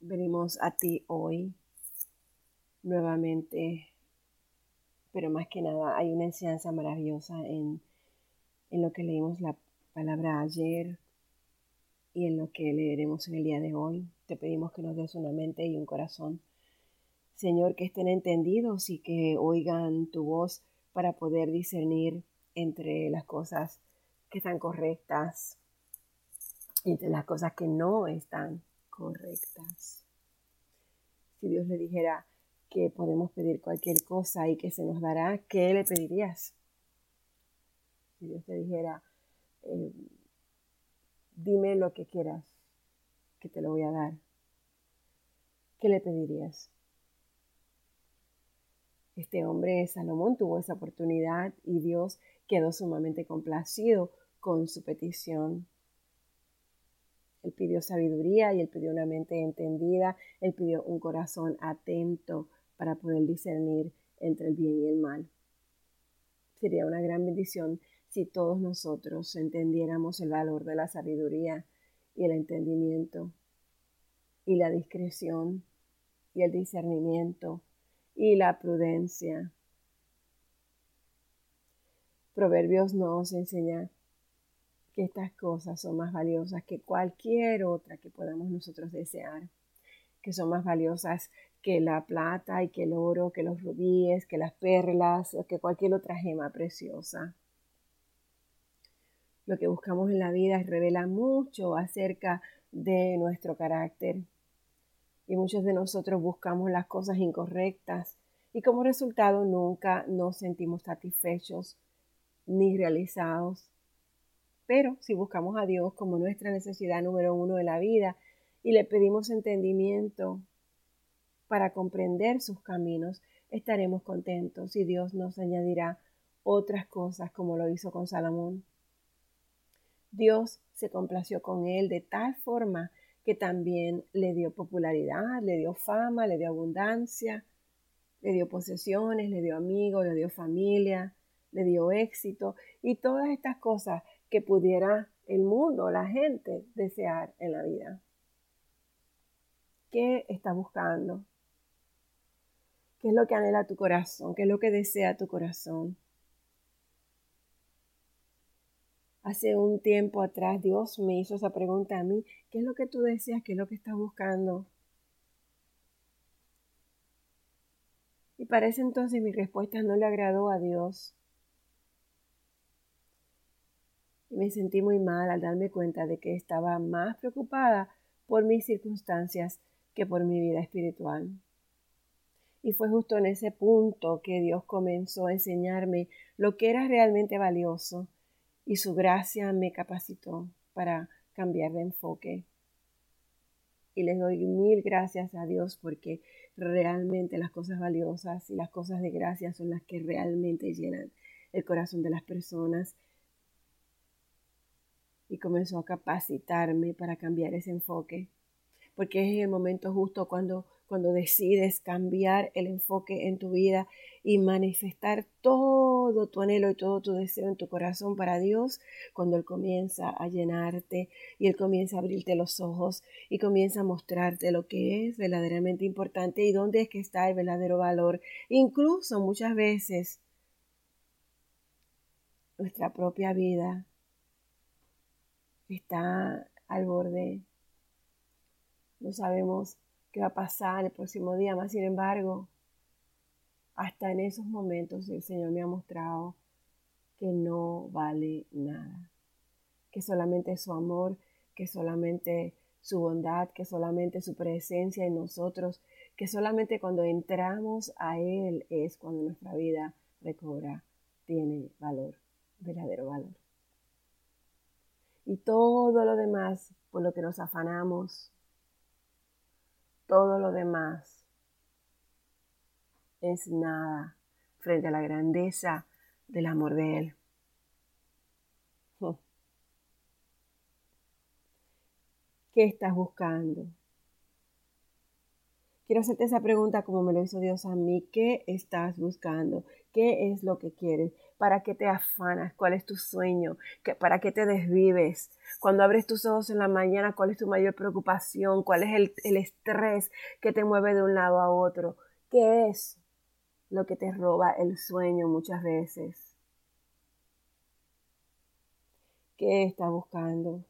venimos a ti hoy nuevamente, pero más que nada hay una enseñanza maravillosa en, en lo que leímos la palabra ayer y en lo que leeremos en el día de hoy. Te pedimos que nos des una mente y un corazón. Señor, que estén entendidos y que oigan tu voz para poder discernir entre las cosas que están correctas y entre las cosas que no están correctas. Si Dios le dijera que podemos pedir cualquier cosa y que se nos dará, ¿qué le pedirías? Si Dios te dijera, eh, dime lo que quieras, que te lo voy a dar, ¿qué le pedirías? Este hombre, Salomón, tuvo esa oportunidad y Dios quedó sumamente complacido con su petición. Él pidió sabiduría y él pidió una mente entendida, él pidió un corazón atento para poder discernir entre el bien y el mal. Sería una gran bendición si todos nosotros entendiéramos el valor de la sabiduría y el entendimiento y la discreción y el discernimiento y la prudencia. Proverbios nos enseña que estas cosas son más valiosas que cualquier otra que podamos nosotros desear, que son más valiosas que la plata y que el oro, que los rubíes, que las perlas o que cualquier otra gema preciosa. Lo que buscamos en la vida revela mucho acerca de nuestro carácter. Y muchos de nosotros buscamos las cosas incorrectas y como resultado nunca nos sentimos satisfechos ni realizados pero si buscamos a Dios como nuestra necesidad número uno de la vida y le pedimos entendimiento para comprender sus caminos, estaremos contentos y Dios nos añadirá otras cosas como lo hizo con Salomón. Dios se complació con él de tal forma que también le dio popularidad, le dio fama, le dio abundancia, le dio posesiones, le dio amigos, le dio familia, le dio éxito y todas estas cosas que pudiera el mundo, la gente desear en la vida. ¿Qué estás buscando? ¿Qué es lo que anhela tu corazón? ¿Qué es lo que desea tu corazón? Hace un tiempo atrás Dios me hizo esa pregunta a mí. ¿Qué es lo que tú deseas? ¿Qué es lo que estás buscando? Y para ese entonces mi respuesta no le agradó a Dios. Me sentí muy mal al darme cuenta de que estaba más preocupada por mis circunstancias que por mi vida espiritual. Y fue justo en ese punto que Dios comenzó a enseñarme lo que era realmente valioso y su gracia me capacitó para cambiar de enfoque. Y les doy mil gracias a Dios porque realmente las cosas valiosas y las cosas de gracia son las que realmente llenan el corazón de las personas y comenzó a capacitarme para cambiar ese enfoque, porque es el momento justo cuando, cuando decides cambiar el enfoque en tu vida y manifestar todo tu anhelo y todo tu deseo en tu corazón para Dios, cuando Él comienza a llenarte y Él comienza a abrirte los ojos y comienza a mostrarte lo que es verdaderamente importante y dónde es que está el verdadero valor. Incluso muchas veces nuestra propia vida está al borde. No sabemos qué va a pasar el próximo día, más sin embargo, hasta en esos momentos el Señor me ha mostrado que no vale nada, que solamente su amor, que solamente su bondad, que solamente su presencia en nosotros, que solamente cuando entramos a Él es cuando nuestra vida recobra, tiene valor, verdadero valor y todo lo demás por lo que nos afanamos, todo lo demás es nada frente a la grandeza del amor de Él. ¿Qué estás buscando? Quiero hacerte esa pregunta como me lo hizo Dios a mí. ¿Qué estás buscando? ¿Qué es lo que quieres? ¿Para qué te afanas? ¿Cuál es tu sueño? ¿Para qué te desvives? Cuando abres tus ojos en la mañana, ¿cuál es tu mayor preocupación? ¿Cuál es el, el estrés que te mueve de un lado a otro? ¿Qué es lo que te roba el sueño muchas veces? ¿Qué estás buscando?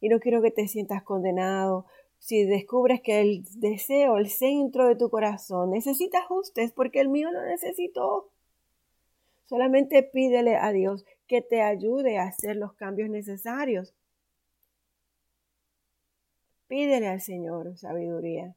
Y no quiero que te sientas condenado si descubres que el deseo, el centro de tu corazón necesita ajustes porque el mío lo necesitó. Solamente pídele a Dios que te ayude a hacer los cambios necesarios. Pídele al Señor sabiduría.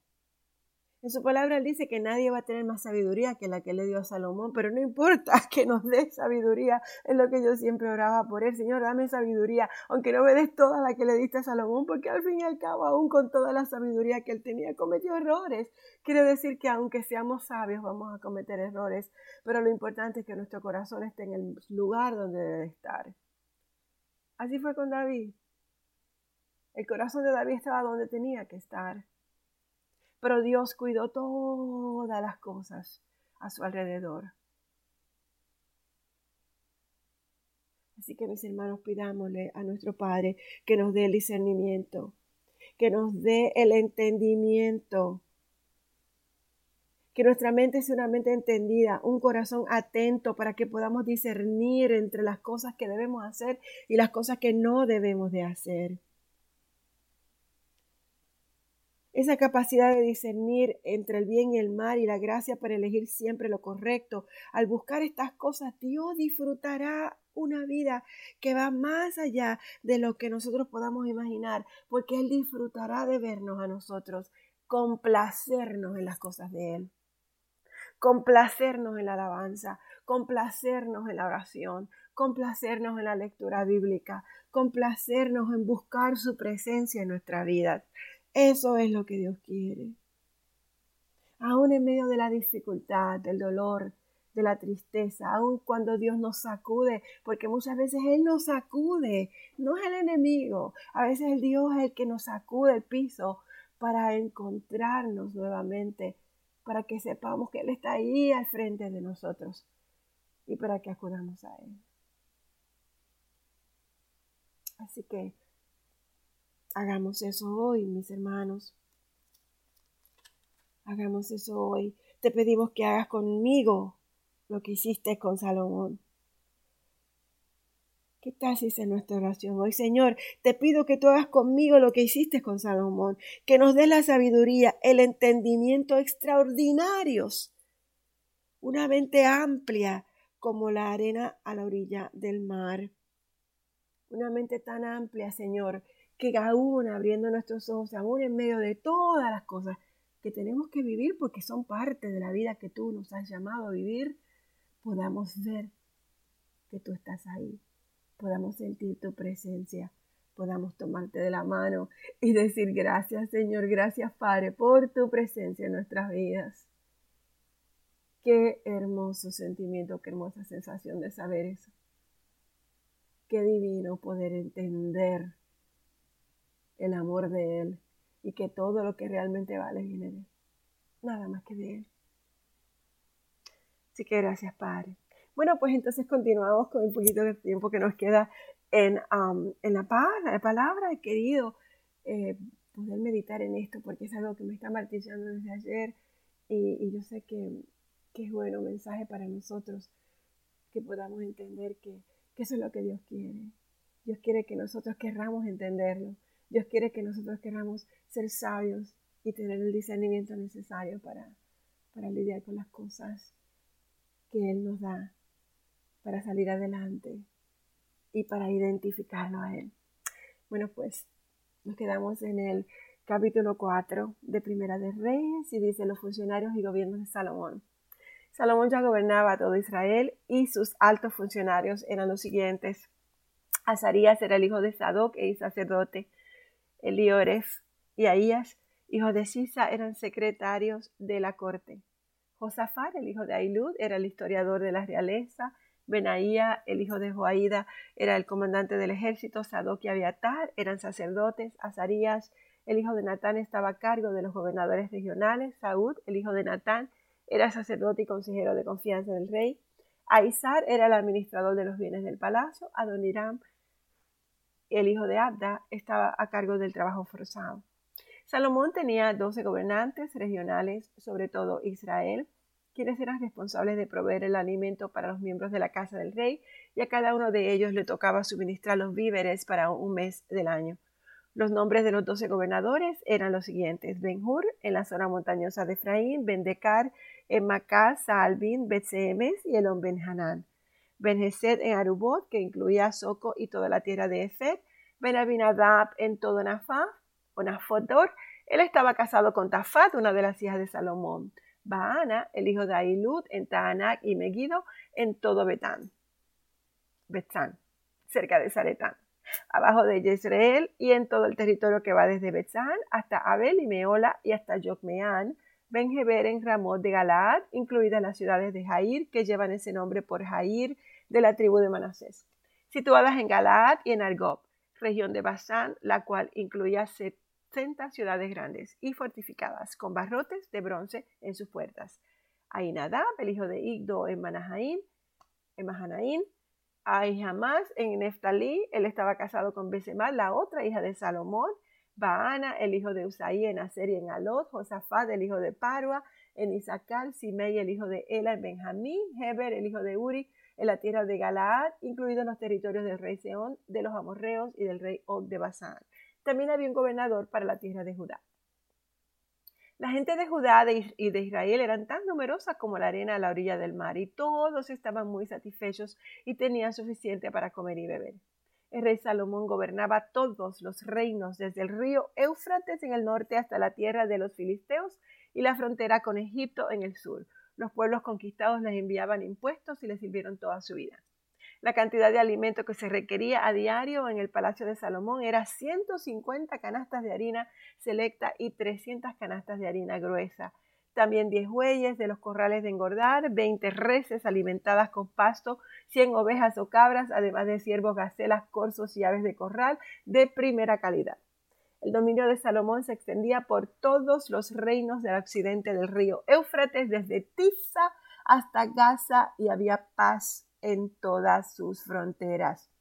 En su palabra él dice que nadie va a tener más sabiduría que la que le dio a Salomón, pero no importa que nos dé sabiduría, es lo que yo siempre oraba por él. Señor, dame sabiduría, aunque no me des toda la que le diste a Salomón, porque al fin y al cabo, aún con toda la sabiduría que él tenía, cometió errores. Quiere decir que aunque seamos sabios, vamos a cometer errores, pero lo importante es que nuestro corazón esté en el lugar donde debe estar. Así fue con David. El corazón de David estaba donde tenía que estar pero Dios cuidó todas las cosas a su alrededor. Así que mis hermanos, pidámosle a nuestro Padre que nos dé el discernimiento, que nos dé el entendimiento, que nuestra mente sea una mente entendida, un corazón atento para que podamos discernir entre las cosas que debemos hacer y las cosas que no debemos de hacer. Esa capacidad de discernir entre el bien y el mal y la gracia para elegir siempre lo correcto. Al buscar estas cosas, Dios disfrutará una vida que va más allá de lo que nosotros podamos imaginar, porque Él disfrutará de vernos a nosotros, complacernos en las cosas de Él, complacernos en la alabanza, complacernos en la oración, complacernos en la lectura bíblica, complacernos en buscar su presencia en nuestra vida. Eso es lo que Dios quiere. Aún en medio de la dificultad, del dolor, de la tristeza, aun cuando Dios nos sacude, porque muchas veces Él nos sacude, no es el enemigo, a veces el Dios es el que nos sacude el piso para encontrarnos nuevamente, para que sepamos que Él está ahí al frente de nosotros y para que acudamos a Él. Así que Hagamos eso hoy, mis hermanos. Hagamos eso hoy. Te pedimos que hagas conmigo lo que hiciste con Salomón. ¿Qué tal si es nuestra oración hoy? Señor, te pido que tú hagas conmigo lo que hiciste con Salomón, que nos des la sabiduría, el entendimiento extraordinarios, una mente amplia como la arena a la orilla del mar. Una mente tan amplia, Señor, que aún abriendo nuestros ojos, aún en medio de todas las cosas que tenemos que vivir porque son parte de la vida que tú nos has llamado a vivir, podamos ver que tú estás ahí, podamos sentir tu presencia, podamos tomarte de la mano y decir gracias Señor, gracias Padre por tu presencia en nuestras vidas. Qué hermoso sentimiento, qué hermosa sensación de saber eso. Qué divino poder entender el amor de Él y que todo lo que realmente vale viene de Él. Nada más que de Él. Así que gracias, Padre. Bueno, pues entonces continuamos con un poquito de tiempo que nos queda en, en la, palabra. He querido eh, poder meditar en esto porque es algo que me está martillando desde ayer y, yo sé que, que, es bueno mensaje para nosotros que podamos entender que, que eso es lo que Dios quiere. Dios quiere que nosotros querramos entenderlo Dios quiere que nosotros queramos ser sabios y tener el discernimiento necesario para, para lidiar con las cosas que Él nos da, para salir adelante y para identificarlo a Él. Bueno, pues nos quedamos en el capítulo 4 de Primera de Reyes y dice los funcionarios y gobiernos de Salomón. Salomón ya gobernaba todo Israel y sus altos funcionarios eran los siguientes. Azarías era el hijo de Sadoc y sacerdote. Eliores y Ahías, hijo de Sisa, eran secretarios de la corte. Josafat, el hijo de Ailud, era el historiador de la realeza. Benaía, el hijo de Joaída, era el comandante del ejército. Sadoc y Abiatar eran sacerdotes. Azarías, el hijo de Natán, estaba a cargo de los gobernadores regionales. Saúd, el hijo de Natán, era sacerdote y consejero de confianza del rey. Aizar era el administrador de los bienes del palacio. Adoniram, el hijo de Abda, estaba a cargo del trabajo forzado. Salomón tenía doce gobernantes regionales, sobre todo Israel, quienes eran responsables de proveer el alimento para los miembros de la casa del rey, y a cada uno de ellos le tocaba suministrar los víveres para un mes del año. Los nombres de los doce gobernadores eran los siguientes: Benjur en la zona montañosa de Efraín, Bendecar en Macá, Saalbin, Betsemes y Elon Benhanán. Benhesed en Arubot, que incluía Soco y toda la tierra de Efed. Benabinadab en todo Nafá, o Nafodor. Él estaba casado con Tafat, una de las hijas de Salomón. Baana, el hijo de Ailud, en Taanac y Megido, en todo Betán. Betzán, cerca de Zaretán abajo de Jezreel y en todo el territorio que va desde Betzán hasta Abel y Meola y hasta Jocmeán, Benjeber en Ramot de Galaad, incluidas las ciudades de Jair, que llevan ese nombre por Jair de la tribu de Manasés, situadas en Galaad y en Argob, región de Basán, la cual incluía 70 ciudades grandes y fortificadas, con barrotes de bronce en sus puertas. Ainadab, el hijo de Igdo en Manahaín, en Mahanaín, jamás en Neftalí, él estaba casado con Besemar, la otra hija de Salomón, Baana, el hijo de Usaí en Aser y en Alot, Josafat, el hijo de Parua, en Isaacar, Simei, el hijo de Ela en Benjamín, Heber, el hijo de Uri, en la tierra de Galaad, incluidos los territorios del rey Seón, de los amorreos y del rey Og de Basán. También había un gobernador para la tierra de Judá. La gente de Judá y de Israel eran tan numerosas como la arena a la orilla del mar y todos estaban muy satisfechos y tenían suficiente para comer y beber. El rey Salomón gobernaba todos los reinos desde el río Éufrates en el norte hasta la tierra de los filisteos y la frontera con Egipto en el sur. Los pueblos conquistados les enviaban impuestos y les sirvieron toda su vida. La cantidad de alimento que se requería a diario en el Palacio de Salomón era 150 canastas de harina selecta y 300 canastas de harina gruesa. También 10 bueyes de los corrales de engordar, 20 reses alimentadas con pasto, 100 ovejas o cabras, además de ciervos, gacelas, corzos y aves de corral de primera calidad. El dominio de Salomón se extendía por todos los reinos del occidente del río Éufrates, desde Tifsa hasta Gaza, y había paz en todas sus fronteras.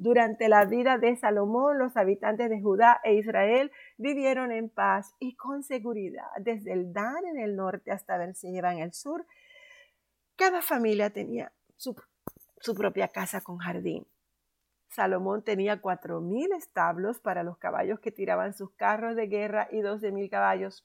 Durante la vida de Salomón, los habitantes de Judá e Israel vivieron en paz y con seguridad. Desde el Dan en el norte hasta Berseba en el sur, cada familia tenía su, su propia casa con jardín. Salomón tenía cuatro mil establos para los caballos que tiraban sus carros de guerra y doce mil caballos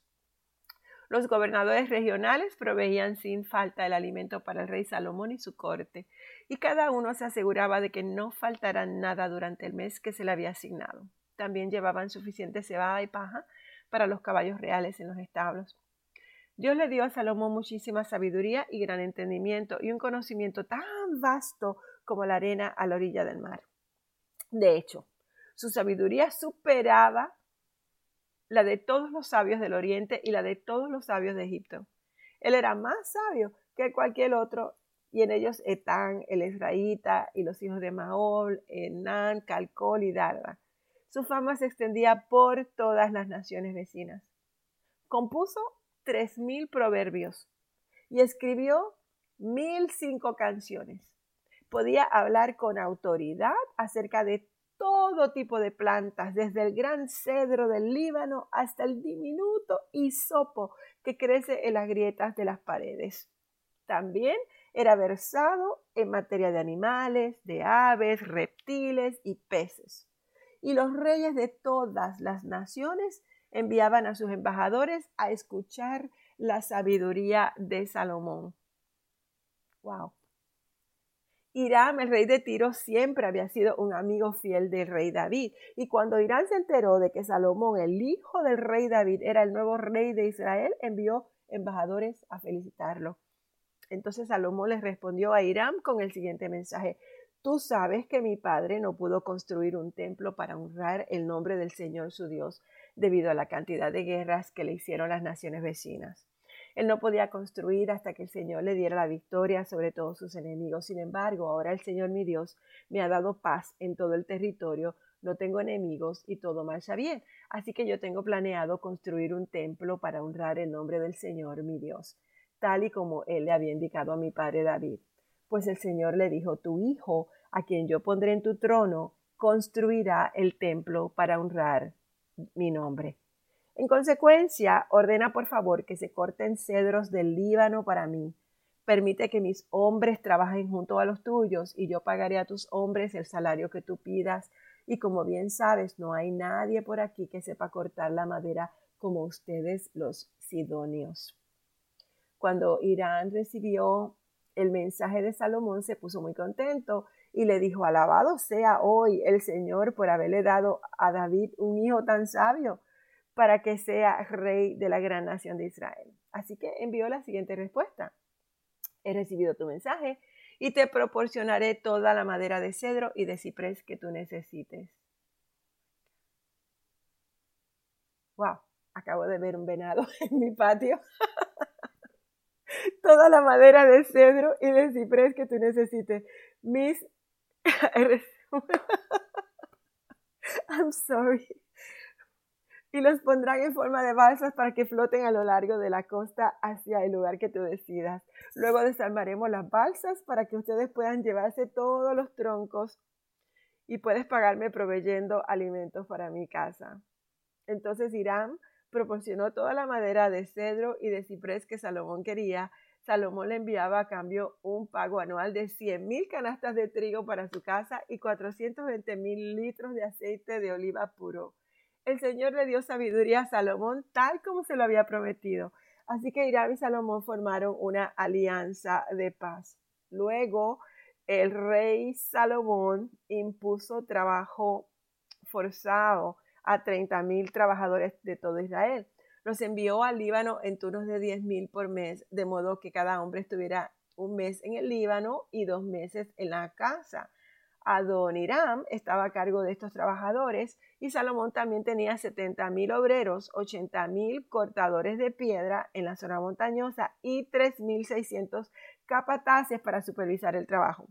los gobernadores regionales proveían sin falta el alimento para el rey Salomón y su corte, y cada uno se aseguraba de que no faltara nada durante el mes que se le había asignado. También llevaban suficiente cebada y paja para los caballos reales en los establos. Dios le dio a Salomón muchísima sabiduría y gran entendimiento y un conocimiento tan vasto como la arena a la orilla del mar. De hecho, su sabiduría superaba la de todos los sabios del Oriente y la de todos los sabios de Egipto. Él era más sabio que cualquier otro, y en ellos Etán, el Esraíta, y los hijos de Maol, Enán, Calcol y Darda. Su fama se extendía por todas las naciones vecinas. Compuso tres mil proverbios y escribió mil cinco canciones. Podía hablar con autoridad acerca de todo tipo de plantas, desde el gran cedro del Líbano hasta el diminuto hisopo que crece en las grietas de las paredes. También era versado en materia de animales, de aves, reptiles y peces. Y los reyes de todas las naciones enviaban a sus embajadores a escuchar la sabiduría de Salomón. Wow. Irán, el rey de Tiro, siempre había sido un amigo fiel del rey David. Y cuando Irán se enteró de que Salomón, el hijo del rey David, era el nuevo rey de Israel, envió embajadores a felicitarlo. Entonces Salomón les respondió a Irán con el siguiente mensaje. Tú sabes que mi padre no pudo construir un templo para honrar el nombre del Señor su Dios debido a la cantidad de guerras que le hicieron las naciones vecinas. Él no podía construir hasta que el Señor le diera la victoria sobre todos sus enemigos. Sin embargo, ahora el Señor mi Dios me ha dado paz en todo el territorio, no tengo enemigos y todo marcha bien. Así que yo tengo planeado construir un templo para honrar el nombre del Señor mi Dios, tal y como Él le había indicado a mi padre David. Pues el Señor le dijo, tu hijo, a quien yo pondré en tu trono, construirá el templo para honrar mi nombre. En consecuencia, ordena por favor que se corten cedros del Líbano para mí. Permite que mis hombres trabajen junto a los tuyos y yo pagaré a tus hombres el salario que tú pidas. Y como bien sabes, no hay nadie por aquí que sepa cortar la madera como ustedes los sidonios. Cuando Irán recibió el mensaje de Salomón, se puso muy contento y le dijo, alabado sea hoy el Señor por haberle dado a David un hijo tan sabio para que sea rey de la gran nación de Israel. Así que envió la siguiente respuesta. He recibido tu mensaje y te proporcionaré toda la madera de cedro y de ciprés que tú necesites. Wow, acabo de ver un venado en mi patio. toda la madera de cedro y de ciprés que tú necesites. Mis I'm sorry. Y los pondrán en forma de balsas para que floten a lo largo de la costa hacia el lugar que tú decidas. Luego desarmaremos las balsas para que ustedes puedan llevarse todos los troncos y puedes pagarme proveyendo alimentos para mi casa. Entonces Irán proporcionó toda la madera de cedro y de ciprés que Salomón quería Salomón le enviaba a cambio un pago anual de 100 mil canastas de trigo para su casa y 420 mil litros de aceite de oliva puro. El Señor le dio sabiduría a Salomón tal como se lo había prometido. Así que Hiram y Salomón formaron una alianza de paz. Luego, el rey Salomón impuso trabajo forzado a 30 mil trabajadores de todo Israel los envió al Líbano en turnos de 10 mil por mes, de modo que cada hombre estuviera un mes en el Líbano y dos meses en la casa. Adoniram estaba a cargo de estos trabajadores y Salomón también tenía 70 mil obreros, 80 mil cortadores de piedra en la zona montañosa y 3.600 capataces para supervisar el trabajo.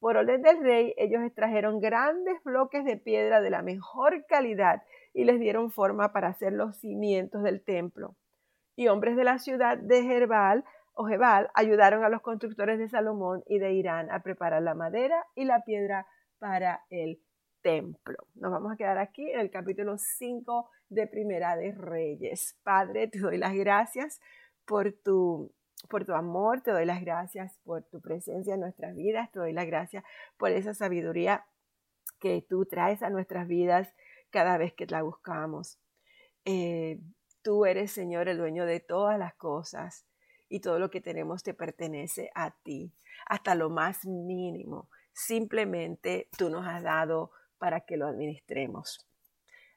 Por orden del rey, ellos extrajeron grandes bloques de piedra de la mejor calidad y les dieron forma para hacer los cimientos del templo. Y hombres de la ciudad de Jerbal o Jebal ayudaron a los constructores de Salomón y de Irán a preparar la madera y la piedra para el templo. Nos vamos a quedar aquí en el capítulo 5 de Primera de Reyes. Padre, te doy las gracias por tu por tu amor, te doy las gracias por tu presencia en nuestras vidas, te doy las gracias por esa sabiduría que tú traes a nuestras vidas cada vez que la buscamos. Eh, tú eres, Señor, el dueño de todas las cosas y todo lo que tenemos te pertenece a ti, hasta lo más mínimo. Simplemente tú nos has dado para que lo administremos.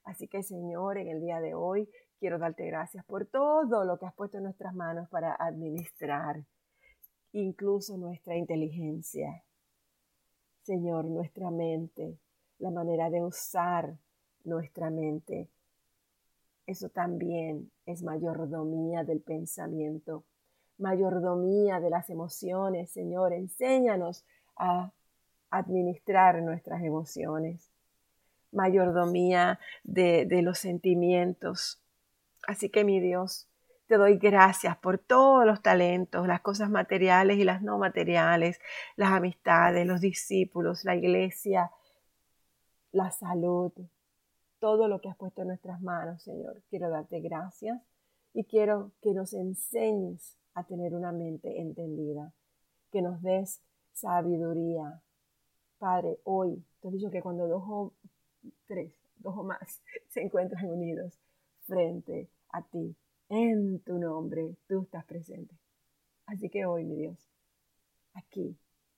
Así que, Señor, en el día de hoy Quiero darte gracias por todo lo que has puesto en nuestras manos para administrar, incluso nuestra inteligencia. Señor, nuestra mente, la manera de usar nuestra mente. Eso también es mayordomía del pensamiento, mayordomía de las emociones. Señor, enséñanos a administrar nuestras emociones, mayordomía de, los sentimientos, Así que mi Dios, te doy gracias por todos los talentos, las cosas materiales y las no materiales, las amistades, los discípulos, la iglesia, la salud, todo lo que has puesto en nuestras manos, Señor. Quiero darte gracias y quiero que nos enseñes a tener una mente entendida, que nos des sabiduría. Padre, hoy te he dicho que cuando dos o tres, dos o más se encuentran unidos, frente a ti. En tu nombre tú estás presente. Así que hoy, mi Dios, aquí,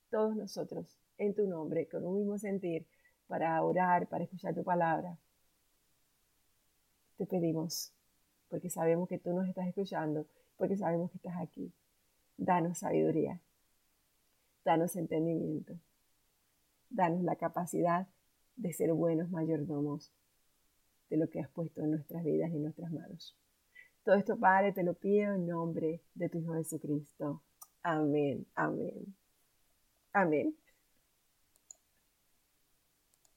todos nosotros, en tu nombre, con un mismo sentir, para orar, para escuchar tu palabra, te pedimos, porque sabemos que tú nos estás escuchando, porque sabemos que estás aquí. Danos sabiduría, danos entendimiento, danos la capacidad de ser buenos mayordomos de lo que has puesto en nuestras vidas y en nuestras manos. Todo esto, Padre, te lo pido en nombre de tu Hijo Jesucristo. Amén, amén, amén.